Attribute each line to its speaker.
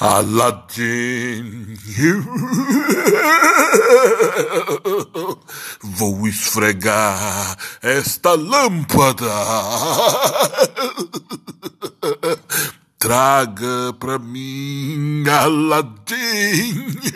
Speaker 1: Aladdin, vou esfregar esta lâmpada. Traga para mim, Aladdin.